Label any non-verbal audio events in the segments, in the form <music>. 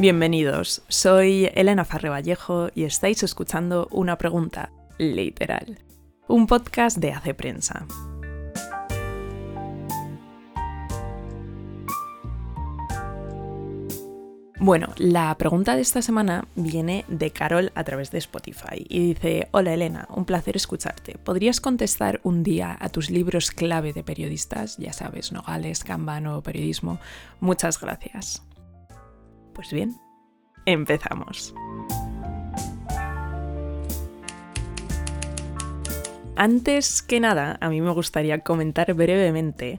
Bienvenidos, soy Elena Farre Vallejo y estáis escuchando Una Pregunta, literal, un podcast de Hace Prensa. Bueno, la pregunta de esta semana viene de Carol a través de Spotify y dice, hola Elena, un placer escucharte. ¿Podrías contestar un día a tus libros clave de periodistas? Ya sabes, Nogales, Cambano, periodismo. Muchas gracias. Pues bien, empezamos. Antes que nada, a mí me gustaría comentar brevemente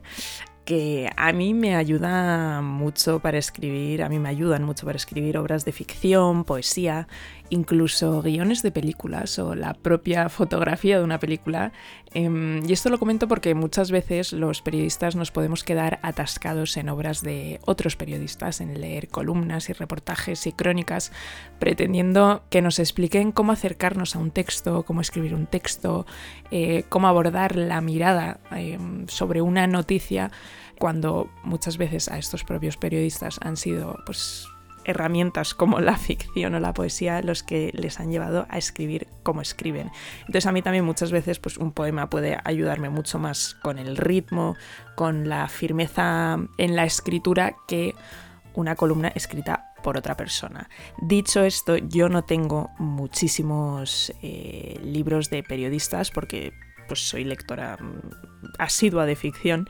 que a mí me ayuda mucho para escribir, a mí me ayudan mucho para escribir obras de ficción, poesía, incluso guiones de películas o la propia fotografía de una película. Em, y esto lo comento porque muchas veces los periodistas nos podemos quedar atascados en obras de otros periodistas, en leer columnas y reportajes y crónicas, pretendiendo que nos expliquen cómo acercarnos a un texto, cómo escribir un texto, eh, cómo abordar la mirada em, sobre una noticia cuando muchas veces a estos propios periodistas han sido pues herramientas como la ficción o la poesía los que les han llevado a escribir como escriben. Entonces a mí también muchas veces pues un poema puede ayudarme mucho más con el ritmo, con la firmeza en la escritura que una columna escrita por otra persona. Dicho esto, yo no tengo muchísimos eh, libros de periodistas porque pues soy lectora mm, asidua de ficción,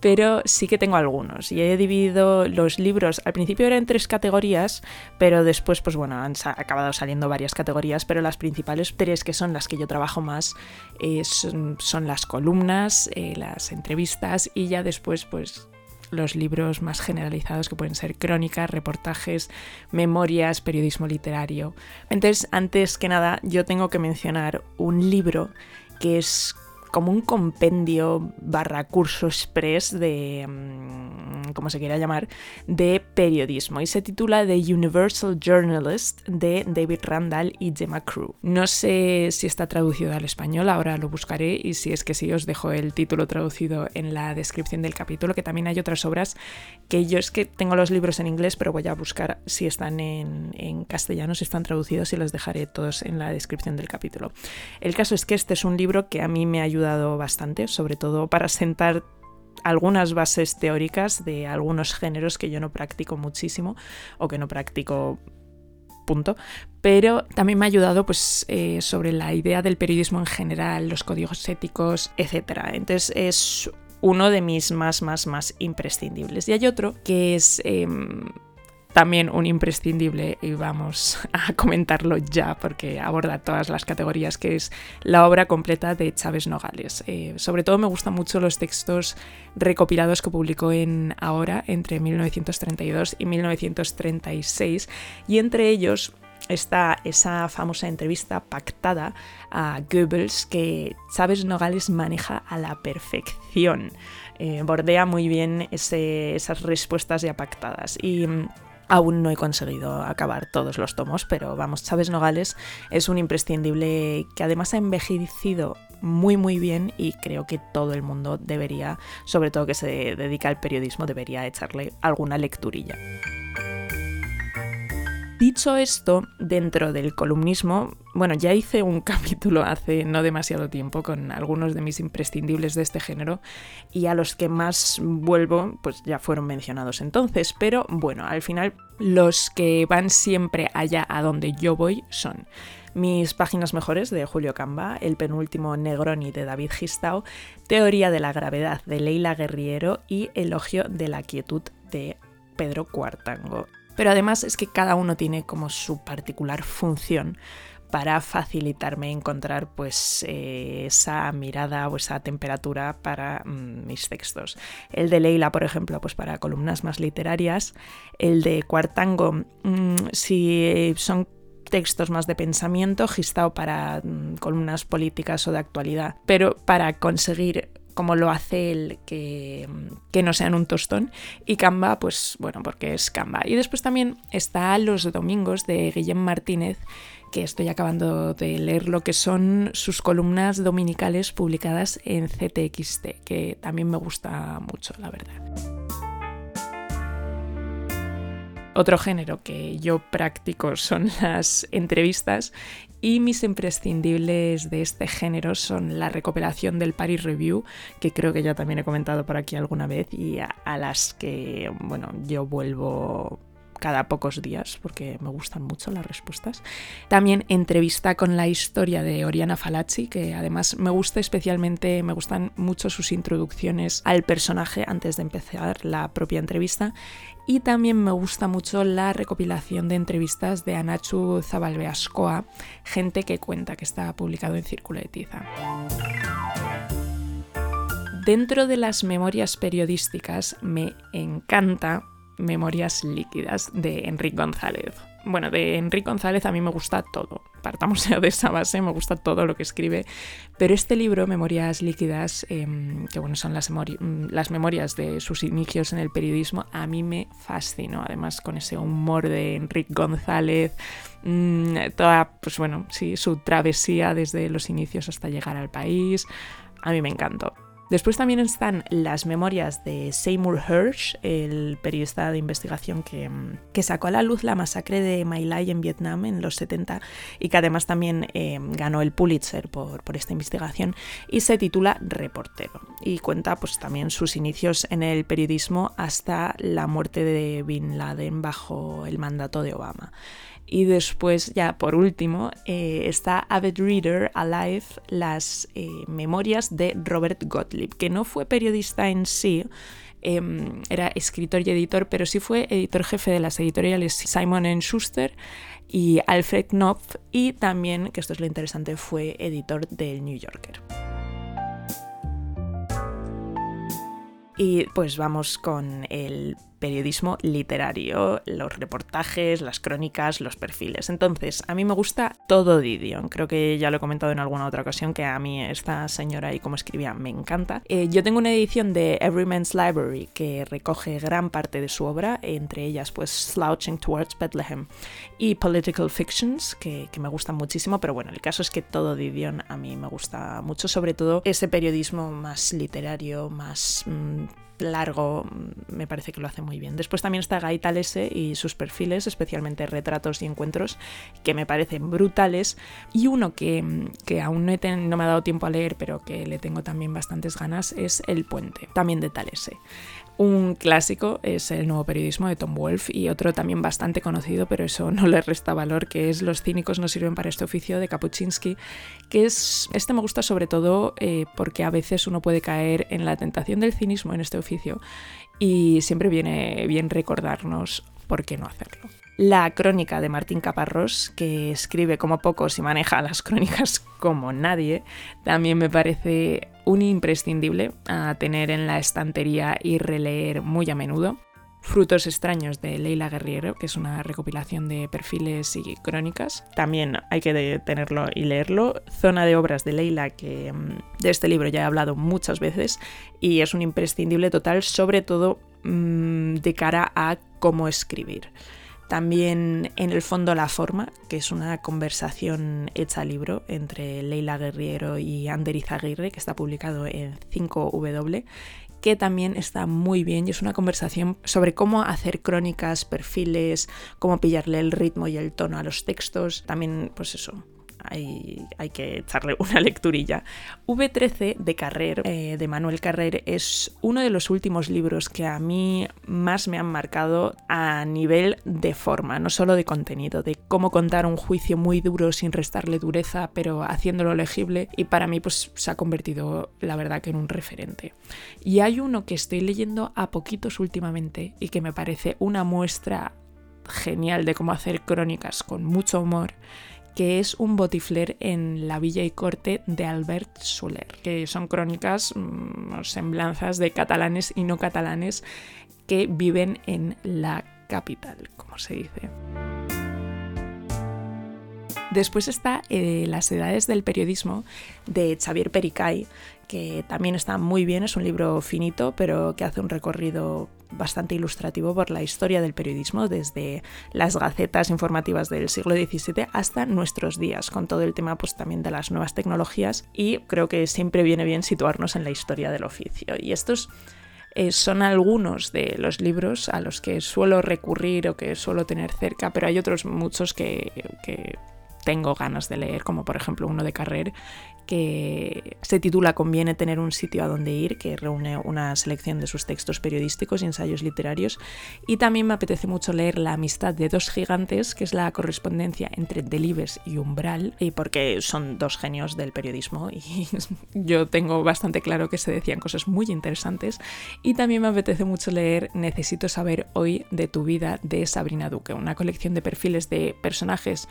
pero sí que tengo algunos y he dividido los libros. Al principio eran tres categorías, pero después, pues bueno, han acabado saliendo varias categorías, pero las principales tres que son las que yo trabajo más eh, son, las columnas, eh, las entrevistas y ya después, pues los libros más generalizados que pueden ser crónicas, reportajes, memorias, periodismo literario. Entonces, antes que nada, yo tengo que mencionar un libro que es como un compendio barra curso express de, mm, como se quiera llamar, de periodismo y se titula The Universal Journalist de David Randall y Gemma Crew. No sé si está traducido al español, ahora lo buscaré y si es que sí os dejo el título traducido en la descripción del capítulo, que también hay otras obras que yo es que tengo los libros en inglés, pero voy a buscar si están en, en castellano, si están traducidos y los dejaré todos en la descripción del capítulo. El caso es que este es un libro que a mí me ayuda ayudado bastante, sobre todo para sentar algunas bases teóricas de algunos géneros que yo no practico muchísimo o que no practico punto, pero también me ha ayudado pues eh, sobre la idea del periodismo en general, los códigos éticos, etc. Entonces es uno de mis más, más, más imprescindibles. Y hay otro que es... Em, también un imprescindible y vamos <laughs> a comentarlo ya porque aborda todas las categorías que es la obra completa de Chávez Nogales. Eh, sobre todo me gustan mucho los textos recopilados que publicó en Ahora entre 1932 y 1936 y entre ellos está esa famosa entrevista pactada a Goebbels que Chávez Nogales maneja a la perfección. Eh, bordea muy bien esas respuestas ya pactadas. Y Aún no he conseguido acabar todos los tomos, pero vamos, Chávez Nogales es un imprescindible que además ha envejecido muy muy bien y creo que todo el mundo debería, sobre todo que se dedica al periodismo, debería echarle alguna lecturilla. Dicho esto, dentro del columnismo, bueno, ya hice un <laughs> capítulo hace no demasiado tiempo con algunos de mis imprescindibles de este género y a los que más vuelvo, pues ya fueron mencionados entonces, pero bueno, al final los que van siempre allá a donde yo voy son mis páginas mejores de Julio Camba, el penúltimo Negroni de David Gistao, Teoría de la gravedad de Leila Guerriero y Elogio de la quietud de Pedro Cuartango. Pero además es que cada uno tiene como su particular función para facilitarme encontrar pues eh, esa mirada o esa temperatura para mm, mis textos. El de Leila, por ejemplo, pues para columnas más literarias. El de Cuartango, mm, si son textos más de pensamiento, Gistao para mm, columnas políticas o de actualidad. Pero para conseguir como lo hace el que, que, no sean un tostón. Y Canva, pues bueno, porque es Canva. Y después también está Los Domingos de Guillem Martínez, que estoy acabando de leer lo que son sus columnas dominicales publicadas en CTXT, que también me gusta mucho, la verdad. Otro género que yo practico <laughs> son las entrevistas y mis imprescindibles de este género son la recopilación del Paris Review, que creo que ya también he comentado por aquí alguna vez y a, las que, bueno, yo vuelvo cada pocos días porque me gustan mucho las respuestas. También entrevista con la historia de Oriana Falacci, que además me gusta especialmente, me gustan mucho sus introducciones al personaje antes de empezar la propia entrevista. Y también me gusta mucho la recopilación de entrevistas de Anachu Zabalbeascoa, gente que cuenta que está publicado en Círculo de Tiza. Dentro de las memorias periodísticas me encanta Memorias líquidas de Enrique González. Bueno, de Enrique González a mí me gusta todo. Partamos ya de esa base, me gusta todo lo que escribe. Pero este libro, Memorias líquidas, em, que bueno, son las, mm, las, memorias de sus inicios en el periodismo, a mí me fascinó. Además, con ese humor de Enrique González, mm, toda, pues bueno, sí, su travesía desde los inicios hasta llegar al país. A mí me encantó. Después también están las memorias de Seymour Hersh, el periodista de investigación que, que sacó a la luz la masacre de My Lai en Vietnam en los 70 y que además también eh, ganó el Pulitzer por, por, esta investigación y se titula Reportero y cuenta pues también sus inicios en el periodismo hasta la muerte de Bin Laden bajo el mandato de Obama. Y después, ya por último, eh, está Avid Reader Alive, las eh, memorias de Robert Gottlieb, que no fue periodista en sí, em, era escritor y editor, pero sí fue editor jefe de las editoriales Simon Schuster y Alfred Knopf, y también, que esto es lo interesante, fue editor del New Yorker. Y pues vamos con el periodismo literario, los reportajes, las crónicas, los perfiles. Entonces, a mí me gusta todo Didion. Creo que ya lo he comentado en alguna otra ocasión que a mí esta señora y cómo escribía me encanta. Eh, yo tengo una edición de Everyman's Library que recoge gran parte de su obra, entre ellas pues Slouching Towards Bethlehem y Political Fictions, que, me gustan muchísimo, pero bueno, el caso es que todo Didion a mí me gusta mucho, sobre todo ese periodismo más literario, más... Mm, largo, mm, me parece que lo hace muy bien. Después también está Guy Talese y sus perfiles, especialmente retratos y encuentros, que me parecen brutales. Y uno que, mm, que aún no, no me ha dado tiempo a leer, pero que le tengo también bastantes ganas, es El Puente, también de Talese. Un clásico es el nuevo periodismo de Tom Wolfe y otro también bastante conocido, pero eso no le resta valor, que es Los cínicos no sirven para este oficio de Kapuczynski, que es, este me gusta sobre todo eh, porque a veces uno puede caer en la tentación del cinismo en este oficio y siempre viene bien recordarnos por qué no hacerlo. La crónica de Martín Caparrós, que escribe como pocos y maneja las crónicas como nadie, también me parece un imprescindible a tener en la estantería y releer muy a menudo. Frutos extraños de Leila Guerriero, que es una recopilación de perfiles y crónicas. También hay que tenerlo y leerlo. Zona de obras de Leila, que mm, de este libro ya he hablado muchas veces y es un imprescindible total, sobre todo mm, de cara a cómo escribir. También en el fondo La Forma, que es una conversación hecha libro entre Leila Guerriero y Ander Izaguirre, que está publicado en 5W, que también está muy bien y es una conversación sobre cómo hacer crónicas, perfiles, cómo pillarle el ritmo y el tono a los textos. También, pues eso, hay, que echarle una lecturilla. V13 de Carrer, eh, de Manuel Carrer, es uno de los últimos libros que a mí más me han marcado a nivel de forma, no solo de contenido, de cómo contar un juicio muy duro sin restarle dureza, pero haciéndolo legible. Y para mí, pues se ha convertido, la verdad, que en un referente. Y hay uno que estoy leyendo a poquitos últimamente y que me parece una muestra genial de cómo hacer crónicas con mucho humor que es un botifler en la villa y corte de Albert Soler, que son crónicas, mm, semblanzas de catalanes y no catalanes que viven en la capital, como se dice. Después está eh, Las edades del periodismo de Xavier Pericay, que también está muy bien, es un libro finito, pero que hace un recorrido bastante ilustrativo por la historia del periodismo, desde las gacetas informativas del siglo XVII hasta nuestros días, con todo el tema pues, también de las nuevas tecnologías y creo que siempre viene bien situarnos en la historia del oficio. Y estos Eh, son algunos de los libros a los que suelo recurrir o que suelo tener cerca, pero hay otros muchos que, que tengo ganas de leer, como por ejemplo uno de Carrer, que se titula Conviene tener un sitio a donde ir, que reúne una selección de sus textos periodísticos y ensayos literarios. Y también me apetece mucho leer La amistad de dos gigantes, que es la correspondencia entre Delibes y Umbral, y porque son dos genios del periodismo y <laughs> yo tengo bastante claro que se decían cosas muy interesantes. Y también me apetece mucho leer Necesito saber hoy de tu vida de Sabrina Duque, una colección de perfiles de personajes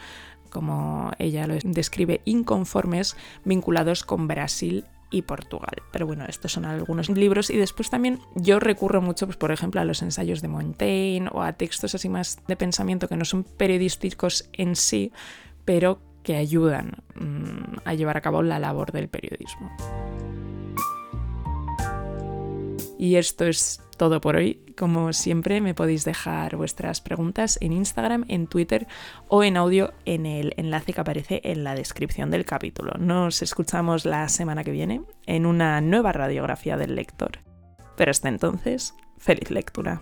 como ella lo describe, inconformes vinculados con Brasil y Portugal. Pero bueno, estos son algunos libros y después también yo recurro mucho, pues, por ejemplo, a los ensayos de Montaigne o a textos así más de pensamiento que no son periodísticos en sí, pero que ayudan mm, a llevar a cabo la labor del periodismo. Y esto es todo por hoy. Como siempre, me podéis dejar vuestras preguntas en Instagram, en Twitter o en audio en el enlace que aparece en la descripción del capítulo. Nos escuchamos la semana que viene en una nueva radiografía del lector. Pero hasta entonces, feliz lectura.